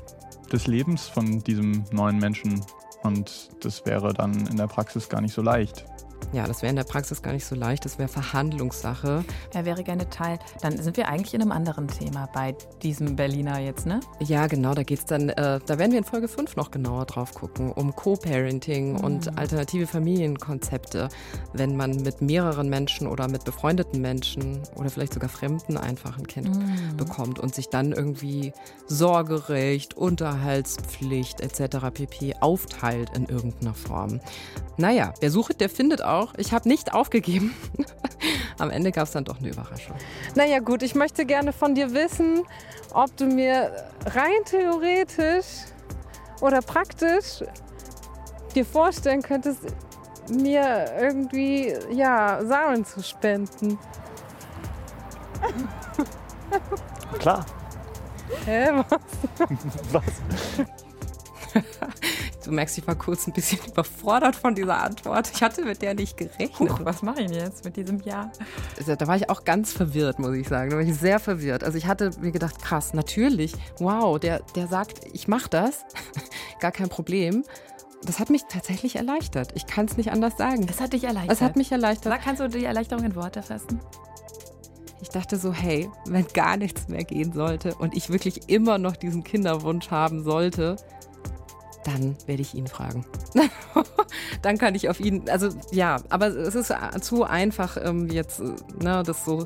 des Lebens von diesem neuen Menschen. Und das wäre dann in der Praxis gar nicht so leicht. Ja, das wäre in der Praxis gar nicht so leicht. Das wäre Verhandlungssache. Er wäre gerne Teil. Dann sind wir eigentlich in einem anderen Thema bei diesem Berliner jetzt, ne? Ja, genau. Da geht's dann, äh, da werden wir in Folge 5 noch genauer drauf gucken, um Co-Parenting mhm. und alternative Familienkonzepte, wenn man mit mehreren Menschen oder mit befreundeten Menschen oder vielleicht sogar Fremden einfach ein Kind mhm. bekommt und sich dann irgendwie Sorgerecht, Unterhaltspflicht etc. pp. aufteilt in irgendeiner Form. Naja, wer sucht, der findet auch auch. Ich habe nicht aufgegeben. Am Ende gab es dann doch eine Überraschung. Naja gut, ich möchte gerne von dir wissen, ob du mir rein theoretisch oder praktisch dir vorstellen könntest, mir irgendwie ja Samen zu spenden. Klar. Hä, was? was? Du merkst, ich war kurz ein bisschen überfordert von dieser Antwort. Ich hatte mit der nicht gerechnet. Huch, was mache ich jetzt mit diesem Ja? Also, da war ich auch ganz verwirrt, muss ich sagen. Da war ich sehr verwirrt. Also ich hatte mir gedacht, krass, natürlich, wow, der, der sagt, ich mache das. Gar kein Problem. Das hat mich tatsächlich erleichtert. Ich kann es nicht anders sagen. Es hat dich erleichtert. Es hat mich erleichtert. Sag, kannst du die Erleichterung in Worte fassen? Ich dachte so, hey, wenn gar nichts mehr gehen sollte und ich wirklich immer noch diesen Kinderwunsch haben sollte, dann werde ich ihn fragen. dann kann ich auf ihn, also ja, aber es ist zu einfach ähm, jetzt, äh, ne, das so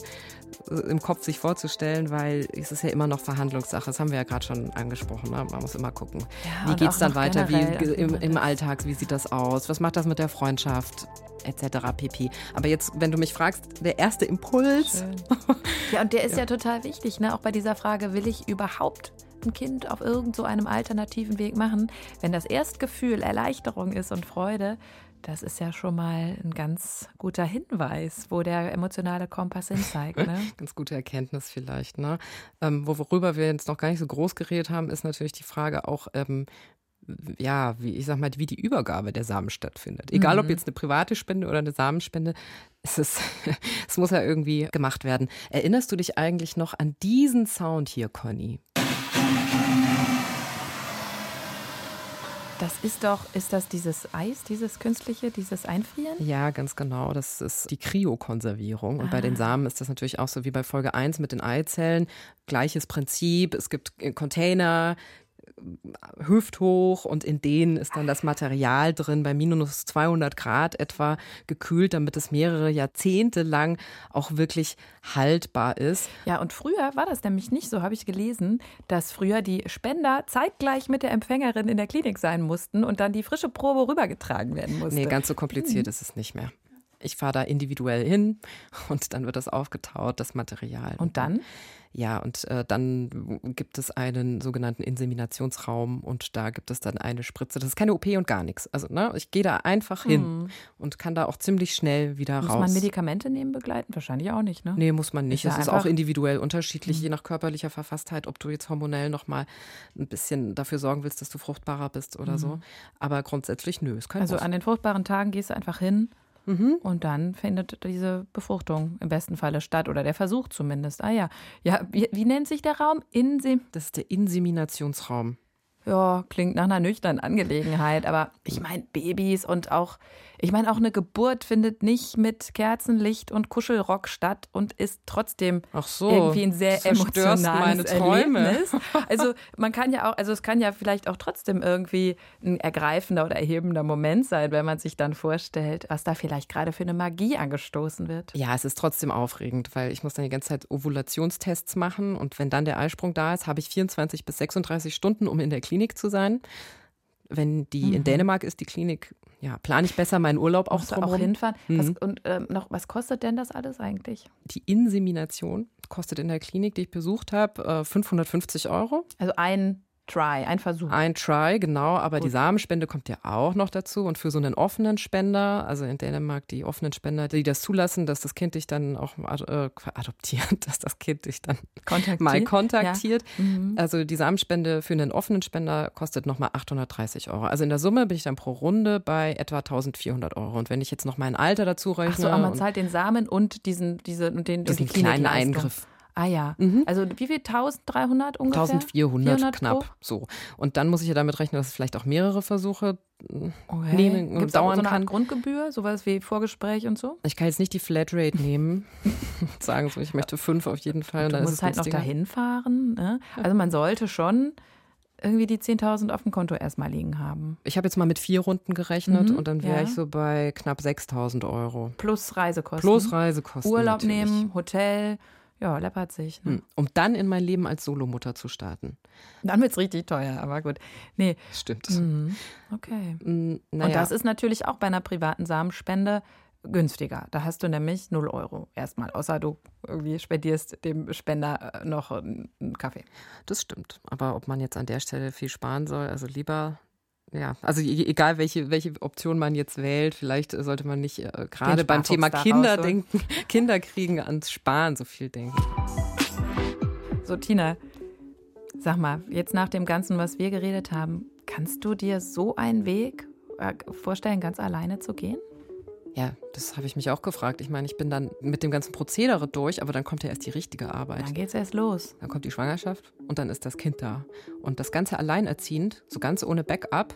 äh, im Kopf sich vorzustellen, weil es ist ja immer noch Verhandlungssache. Das haben wir ja gerade schon angesprochen. Ne? Man muss immer gucken, ja, wie geht es dann weiter, wie im, im Alltag, wie sieht das aus, was macht das mit der Freundschaft, etc. pp. Aber jetzt, wenn du mich fragst, der erste Impuls. Schön. Ja, und der ist ja. ja total wichtig, ne? auch bei dieser Frage, will ich überhaupt ein Kind auf irgend so einem alternativen Weg machen, wenn das Erstgefühl Erleichterung ist und Freude, das ist ja schon mal ein ganz guter Hinweis, wo der emotionale Kompass hin zeigt. Ne? ganz gute Erkenntnis vielleicht. Ne? Ähm, worüber wir jetzt noch gar nicht so groß geredet haben, ist natürlich die Frage auch, ähm, ja, wie ich sag mal, wie die Übergabe der Samen stattfindet. Egal, mhm. ob jetzt eine private Spende oder eine Samenspende, es, ist, es muss ja irgendwie gemacht werden. Erinnerst du dich eigentlich noch an diesen Sound hier, Conny? Das ist doch, ist das dieses Eis, dieses künstliche, dieses Einfrieren? Ja, ganz genau. Das ist die Kryokonservierung. Und ah. bei den ah. Samen ist das natürlich auch so wie bei Folge 1 mit den Eizellen. Gleiches Prinzip. Es gibt Container, hüfthoch und in denen ist dann das Material drin bei minus 200 Grad etwa gekühlt, damit es mehrere Jahrzehnte lang auch wirklich haltbar ist. Ja, und früher war das nämlich nicht so, habe ich gelesen, dass früher die Spender zeitgleich mit der Empfängerin in der Klinik sein mussten und dann die frische Probe rübergetragen werden musste. Nee, ganz so kompliziert mhm. ist es nicht mehr. Ich fahre da individuell hin und dann wird das aufgetaut, das Material. Und dann? Ja, und äh, dann gibt es einen sogenannten Inseminationsraum und da gibt es dann eine Spritze. Das ist keine OP und gar nichts. Also ne, ich gehe da einfach hin hm. und kann da auch ziemlich schnell wieder muss raus. Muss man Medikamente nehmen begleiten? Wahrscheinlich auch nicht, ne? Nee, muss man nicht. Es ist auch individuell unterschiedlich, hm. je nach körperlicher Verfasstheit, ob du jetzt hormonell nochmal ein bisschen dafür sorgen willst, dass du fruchtbarer bist oder hm. so. Aber grundsätzlich nö. also muss. an den fruchtbaren Tagen gehst du einfach hin Mhm. Und dann findet diese Befruchtung im besten Falle statt oder der Versuch zumindest. Ah ja. Ja, wie, wie nennt sich der Raum? Insem das ist der Inseminationsraum. Ja, klingt nach einer nüchternen Angelegenheit, aber ich meine Babys und auch ich meine, auch eine Geburt findet nicht mit Kerzenlicht und Kuschelrock statt und ist trotzdem so, irgendwie ein sehr emotionales. Erlebnis. Also man kann ja auch, also es kann ja vielleicht auch trotzdem irgendwie ein ergreifender oder erhebender Moment sein, wenn man sich dann vorstellt, was da vielleicht gerade für eine Magie angestoßen wird. Ja, es ist trotzdem aufregend, weil ich muss dann die ganze Zeit Ovulationstests machen und wenn dann der Eisprung da ist, habe ich 24 bis 36 Stunden, um in der Klinik zu sein. Wenn die mhm. in Dänemark ist, die Klinik ja, plane ich besser meinen Urlaub auch drumherum. auch hinfahren. Mhm. Was, und ähm, noch, was kostet denn das alles eigentlich? Die Insemination kostet in der Klinik, die ich besucht habe, äh, 550 Euro. Also ein Try, ein Versuch. Ein Try, genau, aber Gut. die Samenspende kommt ja auch noch dazu. Und für so einen offenen Spender, also in Dänemark die offenen Spender, die das zulassen, dass das Kind dich dann auch äh, adoptiert, dass das Kind dich dann kontaktiert. mal kontaktiert. Ja. Mhm. Also die Samenspende für einen offenen Spender kostet nochmal 830 Euro. Also in der Summe bin ich dann pro Runde bei etwa 1400 Euro. Und wenn ich jetzt noch mein Alter dazu rechne. Ach so, aber man zahlt den Samen und diesen, diese, und den, diesen die kleinen Eingriff. Ah ja. Mhm. Also wie viel? 1300 ungefähr? 1400 knapp. Pro? So. Und dann muss ich ja damit rechnen, dass es vielleicht auch mehrere Versuche okay. nehmen Gibt's dauern so eine kann. Grundgebühr, sowas wie Vorgespräch und so? Ich kann jetzt nicht die Flatrate nehmen und sagen so, ich möchte fünf auf jeden Fall. Und du musst halt noch dahin fahren. Ne? Also man sollte schon irgendwie die 10.000 auf dem Konto erstmal liegen haben. Ich habe jetzt mal mit vier Runden gerechnet mhm, und dann wäre ja. ich so bei knapp 6.000 Euro. Plus Reisekosten. Plus Reisekosten. Urlaub natürlich. nehmen, Hotel, ja, läppert sich. Ne? Hm. Um dann in mein Leben als Solomutter zu starten. Dann wird es richtig teuer, aber gut. Nee. Stimmt. Mhm. Okay. Mhm, naja. Und das ist natürlich auch bei einer privaten Samenspende günstiger. Da hast du nämlich 0 Euro erstmal, außer du irgendwie spendierst dem Spender äh, noch einen Kaffee. Das stimmt. Aber ob man jetzt an der Stelle viel sparen soll, also lieber ja, also egal welche, welche Option man jetzt wählt, vielleicht sollte man nicht äh, gerade beim Thema Kinder denken, Kinder kriegen ans Sparen so viel denken. So, Tina, sag mal, jetzt nach dem Ganzen, was wir geredet haben, kannst du dir so einen Weg äh, vorstellen, ganz alleine zu gehen? Ja, das habe ich mich auch gefragt. Ich meine, ich bin dann mit dem ganzen Prozedere durch, aber dann kommt ja erst die richtige Arbeit. Dann geht's erst los. Dann kommt die Schwangerschaft und dann ist das Kind da. Und das Ganze alleinerziehend, so ganz ohne Backup,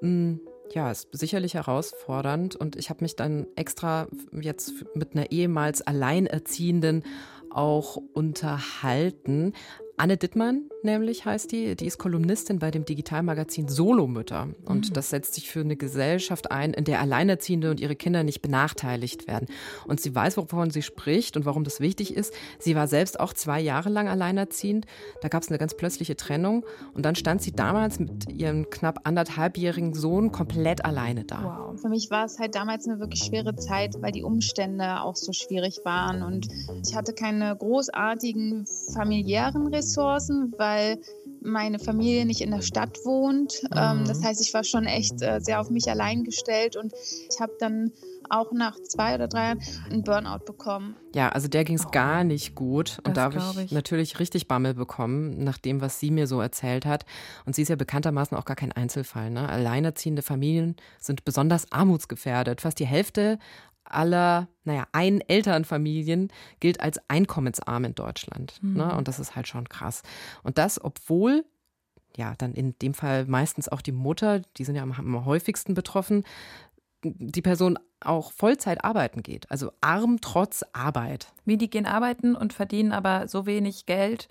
mh, hm, ja, ist sicherlich herausfordernd. Und ich habe mich dann extra jetzt mit einer ehemals Alleinerziehenden auch unterhalten. Anne Dittmann nämlich heißt die, die ist Kolumnistin bei dem Digitalmagazin Solomütter. Und mhm. das setzt sich für eine Gesellschaft ein, in der Alleinerziehende und ihre Kinder nicht benachteiligt werden. Und sie weiß, wovon sie spricht und warum das wichtig ist. Sie war selbst auch zwei Jahre lang alleinerziehend. Da gab es eine ganz plötzliche Trennung. Und dann stand sie damals mit ihrem knapp anderthalbjährigen Sohn komplett alleine da. Wow. Für mich war es halt damals eine wirklich schwere Zeit, weil die Umstände auch so schwierig waren. Und ich hatte keine großartigen familiären Ressourcen Ressourcen, weil meine Familie nicht in der Stadt wohnt. Ähm, mhm. das heißt, ich war schon echt äh, sehr auf mich allein gestellt und ich habe dann auch nach zwei oder drei Jahren einen Burnout bekommen. Ja, also der ging es oh. gar nicht gut. Und da habe ich, ich, natürlich richtig Bammel bekommen, nach dem, was sie mir so erzählt hat. Und sie ist ja bekanntermaßen auch gar kein Einzelfall. Ne? Alleinerziehende Familien sind besonders armutsgefährdet. Fast die Hälfte aller, naja, Ein-Elternfamilien gilt als einkommensarm in Deutschland. Mhm. Ne? Und das ist halt schon krass. Und das, obwohl ja, dann in dem Fall meistens auch die Mutter, die sind ja am, am häufigsten betroffen, die Person auch Vollzeit arbeiten geht. Also arm trotz Arbeit. Wie die gehen arbeiten und verdienen aber so wenig Geld,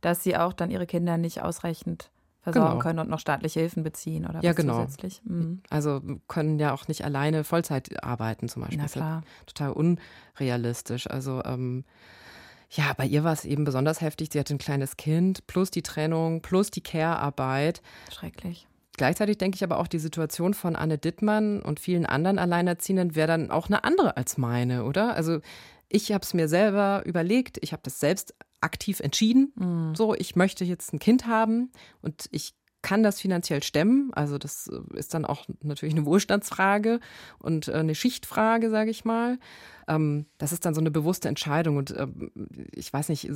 dass sie auch dann ihre Kinder nicht ausreichend versorgen genau. können und noch staatliche Hilfen beziehen oder ja, genau. zusätzlich. Mhm. Also können ja auch nicht alleine Vollzeit arbeiten zum Beispiel. Na klar. Ja total unrealistisch. Also ähm, ja, bei ihr war es eben besonders heftig. Sie hatte ein kleines Kind, plus die Trennung, plus die Care-Arbeit. Schrecklich. Gleichzeitig denke ich aber auch, die Situation von Anne Dittmann und vielen anderen Alleinerziehenden wäre dann auch eine andere als meine, oder? Also ich habe es mir selber überlegt, ich habe das selbst aktiv entschieden. Mhm. So, ich möchte jetzt ein Kind haben und ich kann das finanziell stemmen. Also das äh, ist dann auch natürlich eine Wohlstandsfrage und äh, eine Schichtfrage, sage ich mal. Ähm, das ist dann so eine bewusste Entscheidung. Und ähm, ich weiß nicht,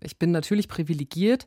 ich bin natürlich privilegiert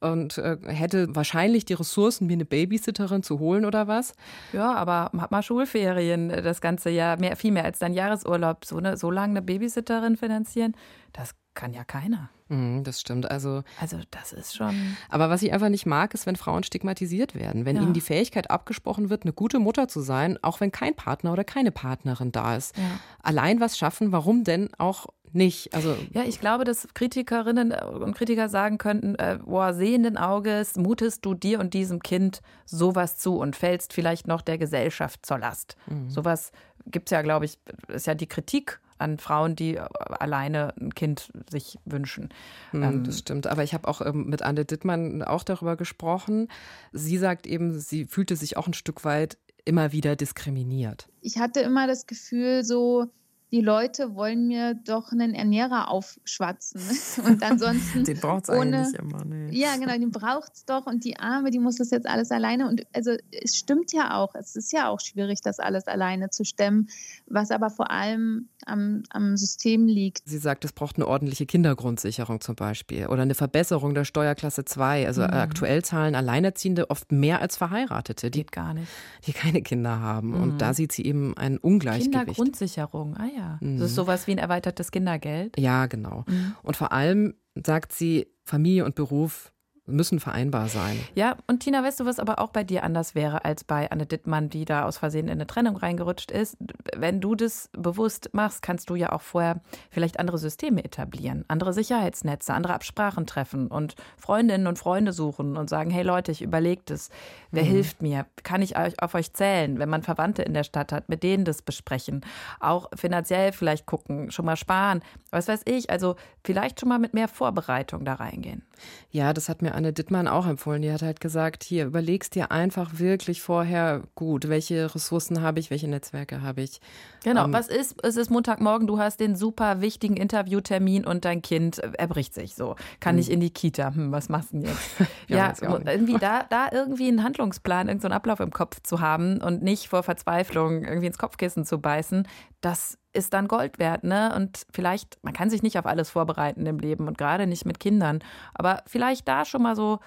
und äh, hätte wahrscheinlich die Ressourcen, mir eine Babysitterin zu holen oder was. Ja, aber hat mal Schulferien das ganze Jahr, mehr, viel mehr als dein Jahresurlaub. So, eine, so lange eine Babysitterin finanzieren, das kann ja keiner. Mhm, das stimmt. Also, also das ist schon. Aber was ich einfach nicht mag, ist, wenn Frauen stigmatisiert werden. Wenn ja. ihnen die Fähigkeit abgesprochen wird, eine gute Mutter zu sein, auch wenn kein Partner oder keine Partnerin da ist. Ja. Allein was schaffen, warum denn auch nicht? Also ja, ich glaube, dass Kritikerinnen und Kritiker sagen könnten, äh, boah, sehenden Auges mutest du dir und diesem Kind sowas zu und fällst vielleicht noch der Gesellschaft zur Last. Mhm. Sowas gibt es ja, glaube ich, ist ja die Kritik an Frauen, die alleine ein Kind sich wünschen. Hm, ähm, das stimmt. Aber ich habe auch ähm, mit Anne Dittmann auch darüber gesprochen. Sie sagt eben, sie fühlte sich auch ein Stück weit immer wieder diskriminiert. Ich hatte immer das Gefühl, so die Leute wollen mir doch einen Ernährer aufschwatzen. Und ansonsten. den braucht es eigentlich immer, nee. Ja, genau, den braucht es doch. Und die Arme, die muss das jetzt alles alleine. Und also es stimmt ja auch, es ist ja auch schwierig, das alles alleine zu stemmen, was aber vor allem am, am System liegt. Sie sagt, es braucht eine ordentliche Kindergrundsicherung zum Beispiel oder eine Verbesserung der Steuerklasse 2. Also mhm. aktuell zahlen Alleinerziehende oft mehr als Verheiratete, die, Geht gar nicht. die keine Kinder haben. Mhm. Und da sieht sie eben ein Ungleichgewicht. Kindergrundsicherung, ah ja. Mhm. Das ist sowas wie ein erweitertes Kindergeld. Ja, genau. Mhm. Und vor allem sagt sie, Familie und Beruf müssen vereinbar sein. Ja, und Tina, weißt du, was aber auch bei dir anders wäre als bei Anne Dittmann, die da aus Versehen in eine Trennung reingerutscht ist? Wenn du das bewusst machst, kannst du ja auch vorher vielleicht andere Systeme etablieren, andere Sicherheitsnetze, andere Absprachen treffen und Freundinnen und Freunde suchen und sagen, hey Leute, ich überlege das, wer mhm. hilft mir? Kann ich auf euch zählen, wenn man Verwandte in der Stadt hat, mit denen das besprechen? Auch finanziell vielleicht gucken, schon mal sparen, was weiß ich, also vielleicht schon mal mit mehr Vorbereitung da reingehen. Ja, das hat mir Anne Dittmann auch empfohlen. Die hat halt gesagt, hier, überlegst dir einfach wirklich vorher gut, welche Ressourcen habe ich, welche Netzwerke habe ich. Genau, ähm, was ist, es ist Montagmorgen, du hast den super wichtigen Interviewtermin und dein Kind erbricht sich so. Kann hm. nicht in die Kita. Hm, was machst du denn jetzt? ja, ja irgendwie da, da irgendwie einen Handlungsplan, irgendeinen so Ablauf im Kopf zu haben und nicht vor Verzweiflung irgendwie ins Kopfkissen zu beißen, das ist dann Gold wert, ne? Und vielleicht, man kann sich nicht auf alles vorbereiten im Leben und gerade nicht mit Kindern, aber vielleicht da schon mal so,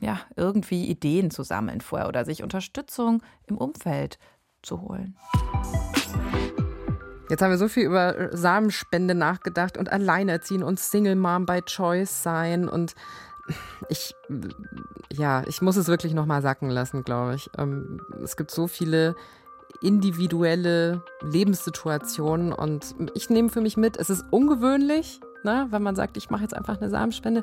ja, irgendwie Ideen zu sammeln vorher oder sich Unterstützung im Umfeld zu holen. Jetzt haben wir so viel über Samenspende nachgedacht und Alleinerziehen und Single Mom by Choice sein und ich, ja, ich muss es wirklich nochmal sacken lassen, glaube ich. Ähm, es gibt so viele individuelle Lebenssituationen. Und ich nehme für mich mit, es ist ungewöhnlich, ne, wenn man sagt, ich mache jetzt einfach eine Samenspende.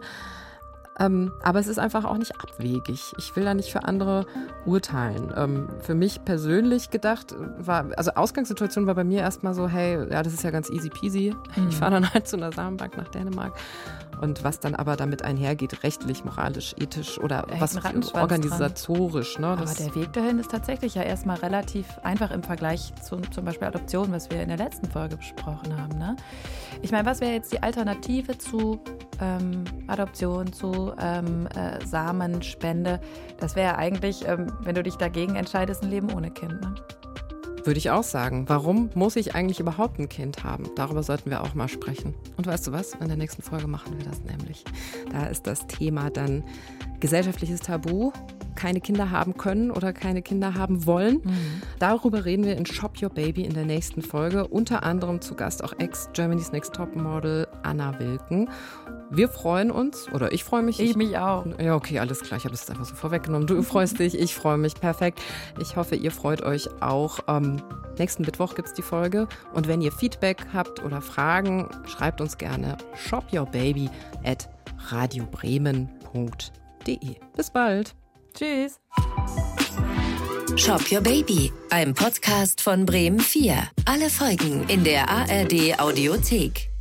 Ähm, aber es ist einfach auch nicht abwegig. Ich will da nicht für andere urteilen. Ähm, für mich persönlich gedacht war, also Ausgangssituation war bei mir erstmal so, hey, ja, das ist ja ganz easy peasy. Mhm. Ich fahre dann halt zu einer Samenbank nach Dänemark. Und was dann aber damit einhergeht, rechtlich, moralisch, ethisch oder was organisatorisch. Ne, aber der Weg dahin ist tatsächlich ja erstmal relativ einfach im Vergleich zu zum Beispiel Adoption, was wir in der letzten Folge besprochen haben. Ne? Ich meine, was wäre jetzt die Alternative zu ähm, Adoption, zu ähm, äh, Samenspende? Das wäre eigentlich, ähm, wenn du dich dagegen entscheidest, ein Leben ohne Kind. Ne? Würde ich auch sagen. Warum muss ich eigentlich überhaupt ein Kind haben? Darüber sollten wir auch mal sprechen. Und weißt du was? In der nächsten Folge machen wir das nämlich. Da ist das Thema dann gesellschaftliches Tabu, keine Kinder haben können oder keine Kinder haben wollen. Mhm. Darüber reden wir in Shop Your Baby in der nächsten Folge. Unter anderem zu Gast auch Ex-Germany's Next Top Model Anna Wilken. Wir freuen uns, oder ich freue mich. Ich, ich mich auch. Ja, okay, alles klar. Ich habe es einfach so vorweggenommen. Du freust dich, ich freue mich. Perfekt. Ich hoffe, ihr freut euch auch. Ähm, nächsten Mittwoch gibt es die Folge. Und wenn ihr Feedback habt oder Fragen, schreibt uns gerne shopyourbaby at radiobremen.de. Bis bald. Tschüss. Shop Your Baby, ein Podcast von Bremen 4. Alle Folgen in der ARD Audiothek.